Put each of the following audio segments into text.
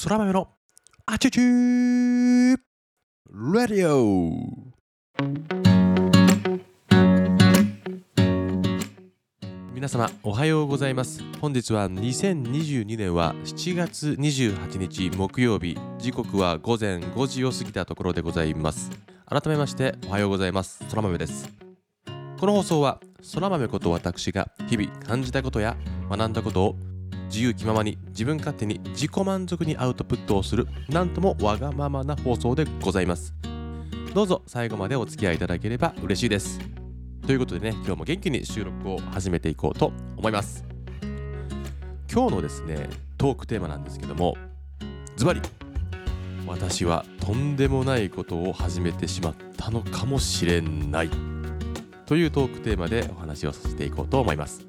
空豆のあちゅちゅー。ラディオ皆様おはようございます。本日は2022年は7月28日木曜日。時刻は午前5時を過ぎたところでございます。改めましておはようございます。空豆です。この放送は空豆こと私が日々感じたことや学んだことを自由気ままに自分勝手に自己満足にアウトプットをするなんともわがままな放送でございます。どうぞ最後までお付き合いいただければ嬉しいです。ということでね今日も元気に収録を始めていこうと思います。今日のですねトークテーマなんですけどもズバリ私はとんでもないことを始めてしまったのかもしれないというトークテーマでお話をさせていこうと思います。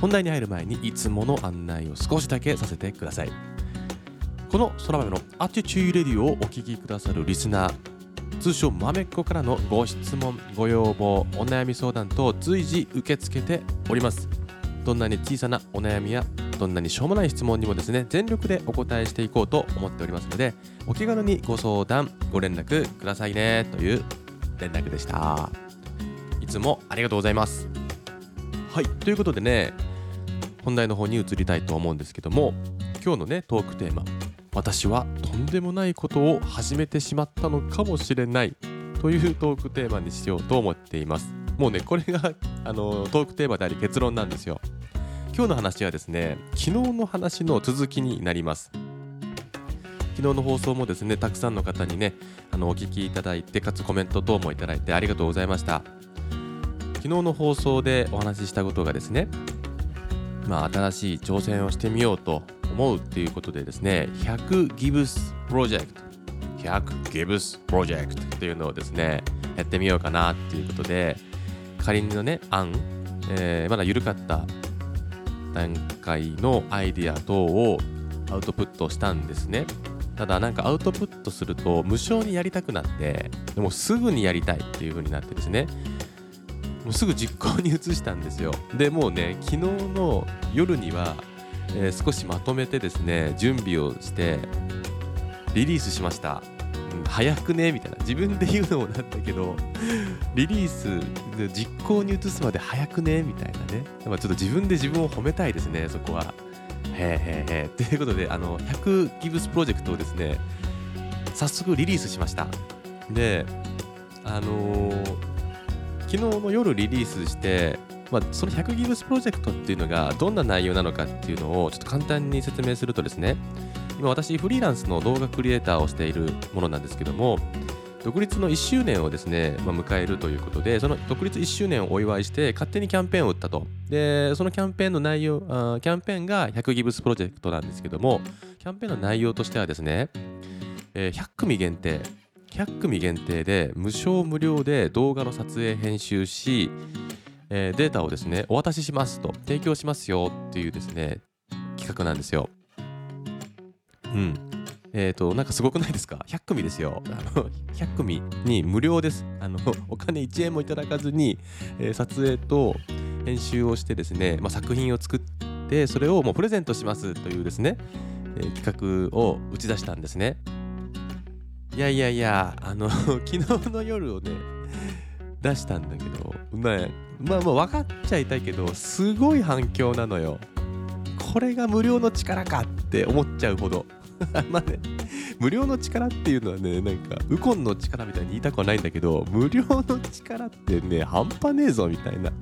本題に入る前にいつもの案内を少しだけさせてください。この空豆のアティチューレディオをお聞きくださるリスナー通称まめっ子からのご質問ご要望お悩み相談等随時受け付けております。どんなに小さなお悩みやどんなにしょうもない質問にもですね全力でお答えしていこうと思っておりますのでお気軽にご相談ご連絡くださいねという連絡でした。いつもありがとうございます。はいということでね本題の方に移りたいと思うんですけども今日のねトークテーマ私はとんでもないことを始めてしまったのかもしれないというトークテーマにしようと思っています。もうねこれがあのトークテーマであり結論なんですよ。今日の話はですね昨日の話の続きになります。昨日の放送もですねたくさんの方にねあのお聞きいただいてかつコメント等もいただいてありがとうございました。昨日の放送でお話ししたことがですねまあ、新しい挑戦をしてみようと思うっていうことでですね100 Gives Project 100 Gives Project っていうのをですねやってみようかなっていうことで仮にのね案、えー、まだ緩かった段階のアイディア等をアウトプットしたんですね。ただなんかアウトプットすると無償にやりたくなってでもすぐにやりたいっていう風になってですねもうすぐ実行に移したんですよ。でもうね昨日の夜には、えー、少しまとめてですね準備をしてリリースしました、うん、早くね？みたいな。自分で言うのもなんだけどリリース実行に移すまで早くね？みたいなね。ちょっと自分で自分を褒めたいですねそこは。へーへーへー。ということであの100ギブスプロジェクトをですね早速リリースしました。であのー昨日の夜リリースして、まあ、その100ギブスプロジェクトっていうのがどんな内容なのかっていうのをちょっと簡単に説明するとですね今私フリーランスの動画クリエイターをしているものなんですけども独立の1周年をですね、まあ、迎えるということでその独立1周年をお祝いして勝手にキャンペーンを打ったと。でそのキャンペーンの内容あキャンペーンが100ギブスプロジェクトなんですけどもキャンペーンの内容としてはですね、えー、100組限定100組限定で無償無料で動画の撮影編集し、えー、データをですねお渡ししますと提供しますよっていうですね企画なんですよ。うん。えっ、ー、となんかすごくないですか？100組ですよ。あの100組に無料です。あのお金1円もいただかずに、えー、撮影と編集をしてですね、まあ、作品を作ってそれをもうプレゼントしますというですね、えー、企画を打ち出したんですね。いやいやいや、あの、昨日の夜をね、出したんだけど、まあ、まあまあ分かっちゃいたいけど、すごい反響なのよ。これが無料の力かって思っちゃうほど。まあね、無料の力っていうのはね、なんか、ウコンの力みたいに言いたくはないんだけど、無料の力ってね、半端ねえぞみたいな。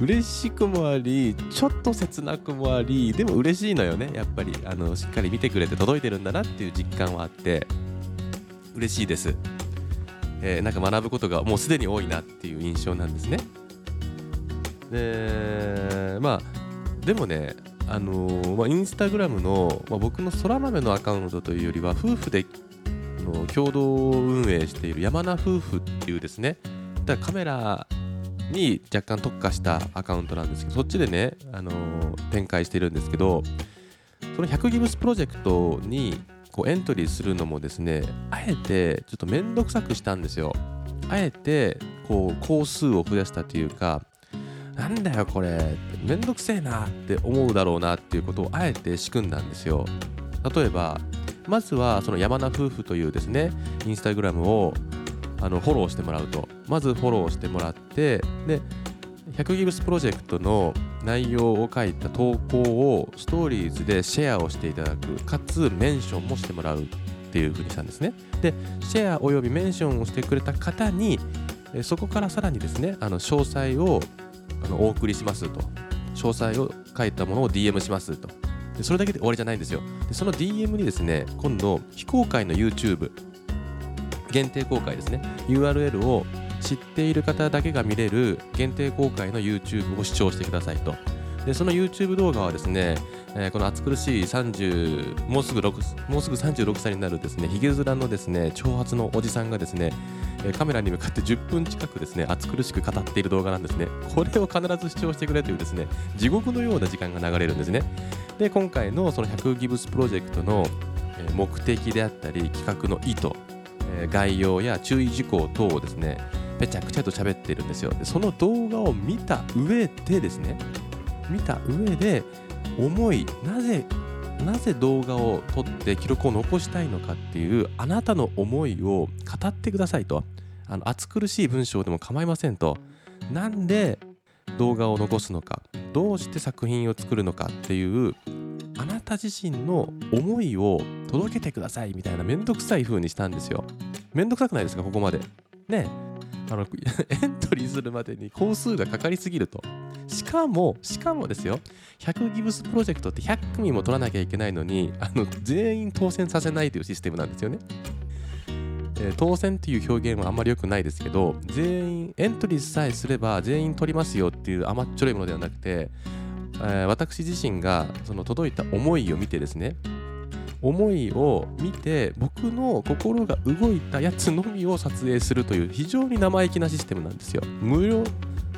嬉しくもあり、ちょっと切なくもあり、でも嬉しいのよね、やっぱり。あの、しっかり見てくれて届いてるんだなっていう実感はあって。嬉しいです、えー、なんか学ぶことがもうすでに多いなっていう印象なんですね。でまあでもねあのー、まあ、インスタグラムの、まあ、僕の空豆のアカウントというよりは夫婦での共同運営している山名夫婦っていうですねだカメラに若干特化したアカウントなんですけどそっちでね、あのー、展開してるんですけどその100ギブスプロジェクトにこうエントリーするのもですねあえてちょっと面倒くさくしたんですよ。あえてこう工数を増やしたというかなんだよこれめんどくせえなって思うだろうなっていうことをあえて仕組んだんですよ。例えばまずはその山名夫婦というですねインスタグラムをあのフォローしてもらうと。まずフォローしてもらってで100ギブスプロジェクトの内容を書いた投稿をストーリーズでシェアをしていただくかつメンションもしてもらうっていう風にしたんですね。でシェアおよびメンションをしてくれた方にそこからさらにですねあの詳細をあのお送りしますと。詳細を書いたものを DM しますと。でそれだけで終わりじゃないんですよ。でその DM にですね今度非公開の YouTube 限定公開ですね URL を知っている方だけが見れる限定公開の YouTube を視聴してくださいと。でその YouTube 動画はですね、えー、この暑苦しい30もうすぐ6もうすぐ36歳になるですねヒゲ面のですね長髪のおじさんがですねカメラに向かって10分近くですね暑苦しく語っている動画なんですね。これを必ず視聴してくれというですね地獄のような時間が流れるんですね。で今回のその100ギブスプロジェクトの目的であったり企画の意図概要や注意事項等をですねぺちゃくちゃと喋ってるんですよ。その動画を見た上でですね見た上で思いなぜなぜ動画を撮って記録を残したいのかっていうあなたの思いを語ってくださいと。あの暑苦しい文章でも構いませんと。なんで動画を残すのかどうして作品を作るのかっていうあなた自身の思いを届けてくださいみたいなめんどくさい風にしたんですよ。めんどくさくないですかここまで。ね。あの エントリーするまでに工数がかかりすぎると。しかもしかもですよ。100ギブスプロジェクトって100組も取らなきゃいけないのにあの全員当選させないというシステムなんですよね。えー、当選っていう表現はあんまり良くないですけど全員エントリーさえすれば全員取りますよっていう甘っちょろいものではなくて、えー、私自身がその届いた思いを見てですね思いを見て僕の心が動いたやつのみを撮影するという非常に生意気なシステムなんですよ。無料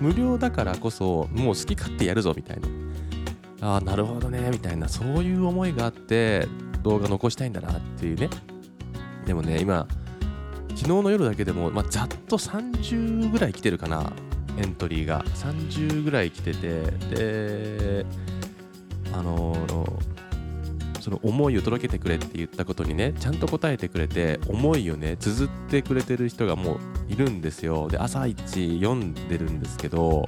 無料だからこそもう好き勝手やるぞみたいな。ああなるほどねみたいな。そういう思いがあって動画残したいんだなっていうね。でもね今昨日の夜だけでも、まあ、ざっと30ぐらい来てるかな。エントリーが。30ぐらい来てて。であのーその思いを届けてくれって言ったことにねちゃんと答えてくれて思いをね綴ってくれてる人がもういるんですよ。で朝一読んでるんですけど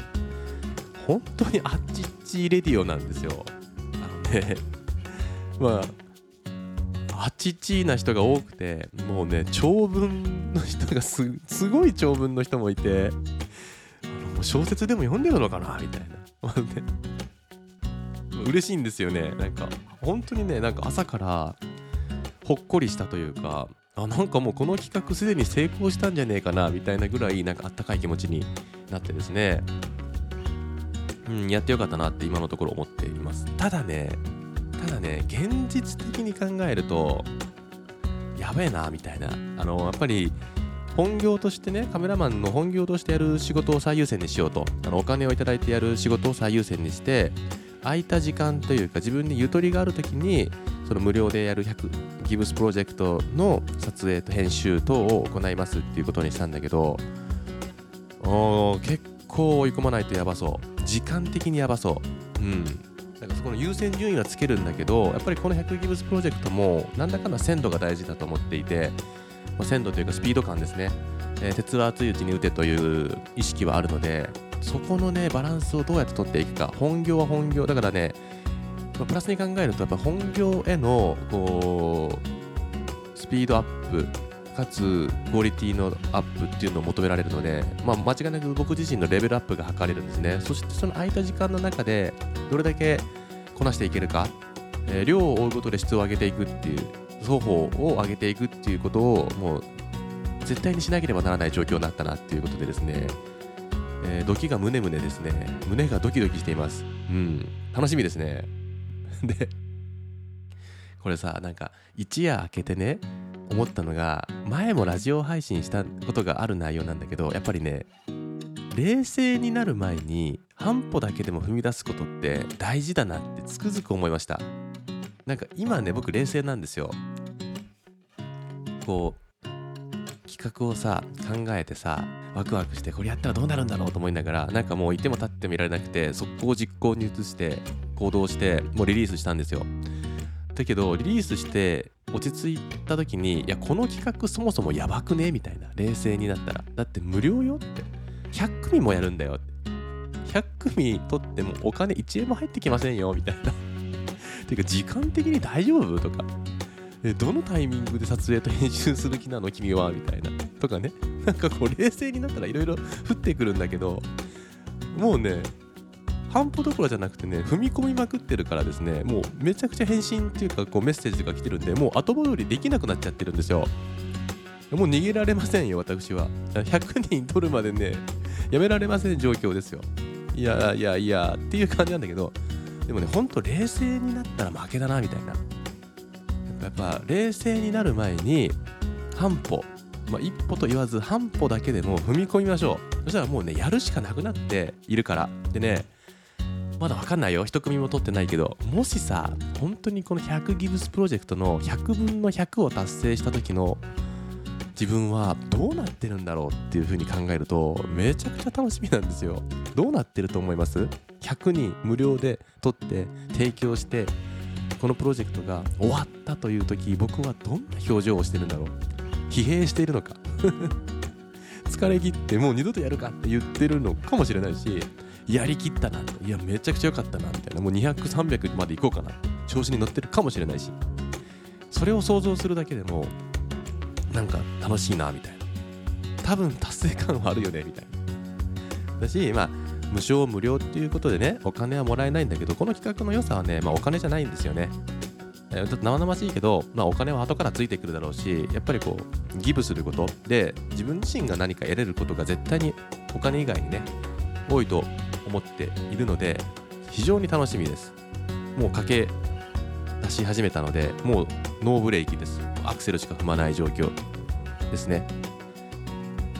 本当にあっちっちレディオなんですよ。あのね まああっちっちな人が多くてもうね長文の人がすごい長文の人もいてあのもう小説でも読んでるのかなみたいな、嬉しいんですよね。なんか本当にねなんか朝からほっこりしたというかあなんかもうこの企画すでに成功したんじゃねえかなみたいなぐらいなんかあったかい気持ちになってですね。うんやってよかったなって今のところ思っています。ただねただね現実的に考えるとやべえなみたいな。あのやっぱり本業としてねカメラマンの本業としてやる仕事を最優先にしようと。あのお金をいただいてやる仕事を最優先にして空いた時間というか自分にゆとりがある時にその無料でやる100ギブスプロジェクトの撮影と編集等を行いますっていうことにしたんだけど結構追い込まないとやばそう。時間的にやばそう。うん。だからそこの優先順位はつけるんだけどやっぱりこの100ギブスプロジェクトもなんだかんだ鮮度が大事だと思っていて、まあ、鮮度というかスピード感ですね、えー、鉄は熱いうちに打てという意識はあるのでそこのねバランスをどうやって取っていくか。本業は本業。だからねプラスに考えるとやっぱ本業へのこうスピードアップかつクオリティのアップっていうのを求められるので、まあ、間違いなく僕自身のレベルアップが図れるんですね。そしてその空いた時間の中でどれだけこなしていけるか、えー、量を追うことで質を上げていくっていう双方を上げていくっていうことをもう絶対にしなければならない状況になったなっていうことでですね。えー、ドキがムネムネですね。胸がドキドキしています。うん。楽しみですね。で、これさ、なんか一夜明けてね、思ったのが、前もラジオ配信したことがある内容なんだけど、やっぱりね、冷静になる前に半歩だけでも踏み出すことって大事だなってつくづく思いました。なんか今ね、僕冷静なんですよ。こう、企画をさ考えてさワクワクしてこれやったらどうなるんだろうと思いながらなんかもういても立ってもいられなくて速攻実行に移して行動してもうリリースしたんですよ。だけどリリースして落ち着いた時にいやこの企画そもそもやばくねみたいな冷静になったら。だって無料よって。100組もやるんだよ100組取ってもお金1円も入ってきませんよみたいな。ていうか時間的に大丈夫とか。どのタイミングで撮影と編集する気なの君はみたいな。とかね。なんかこう冷静になったらいろいろ降ってくるんだけどもうね半歩どころじゃなくてね踏み込みまくってるからですねもうめちゃくちゃ返信っていうかこうメッセージが来てるんでもう後戻りできなくなっちゃってるんですよ。もう逃げられませんよ私は。100人取るまでねやめられません状況ですよ。いやいやいやっていう感じなんだけどでもねほんと冷静になったら負けだなみたいな。やっぱ冷静になる前に半歩まあ、一歩と言わず半歩だけでも踏み込みましょう。そしたらもうねやるしかなくなっているから。でねまだわかんないよ。一組も取ってないけど。もしさ本当にこの100ギブスプロジェクトの100分の100を達成した時の自分はどうなってるんだろうっていう風に考えるとめちゃくちゃ楽しみなんですよ。どうなってると思います ?100 人無料で取って提供してこのプロジェクトが終わったという時僕はどんな表情をしてるんだろう？疲弊しているのか 疲れ切ってもう二度とやるかって言ってるのかもしれないしやりきったな、いや、めちゃくちゃ良かったな、みたいな、もう200、300まで行こうかな、調子に乗ってるかもしれないし、それを想像するだけでも、なんか楽しいな、みたいな。多分達成感はあるよね、みたいな。だし、まあ、無償無料っていうことでね、お金はもらえないんだけど、この企画の良さはね、まあ、お金じゃないんですよね。ちょっと生々しいけど、まあ、お金は後からついてくるだろうしやっぱりこうギブすることで自分自身が何か得れることが絶対にお金以外にね多いと思っているので非常に楽しみです。もう駆け出し始めたのでもうノーブレーキです。アクセルしか踏まない状況ですね。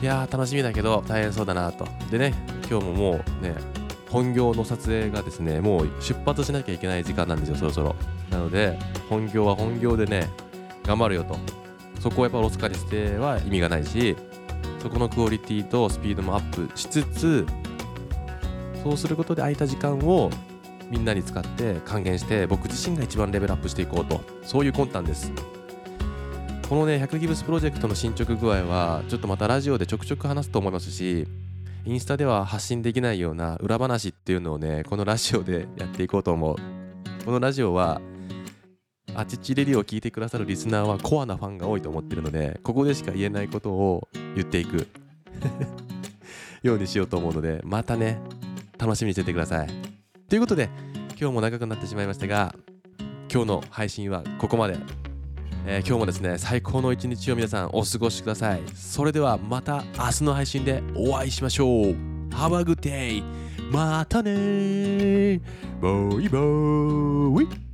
いやー楽しみだけど大変そうだなと。でね今日ももうね本業の撮影がですねもう出発しなきゃいけない時間なんですよそろそろ。なので本業は本業でね頑張るよと。そこをやっぱロスカリしては意味がないしそこのクオリティとスピードもアップしつつそうすることで空いた時間をみんなに使って還元して僕自身が一番レベルアップしていこうと。そういう魂胆です。このね100ギブスプロジェクトの進捗具合はちょっとまたラジオでちょくちょく話すと思いますしインスタでは発信できないような裏話っていうのをねこのラジオでやっていこうと思う。このラジオはあちちレディを聞いてくださるリスナーはコアなファンが多いと思ってるのでここでしか言えないことを言っていく ようにしようと思うのでまたね楽しみにしててください。ということで今日も長くなってしまいましたが今日の配信はここまで、えー、今日もですね最高の一日を皆さんお過ごしください。それではまた明日の配信でお会いしましょう。Have a good day! またねバイバーイ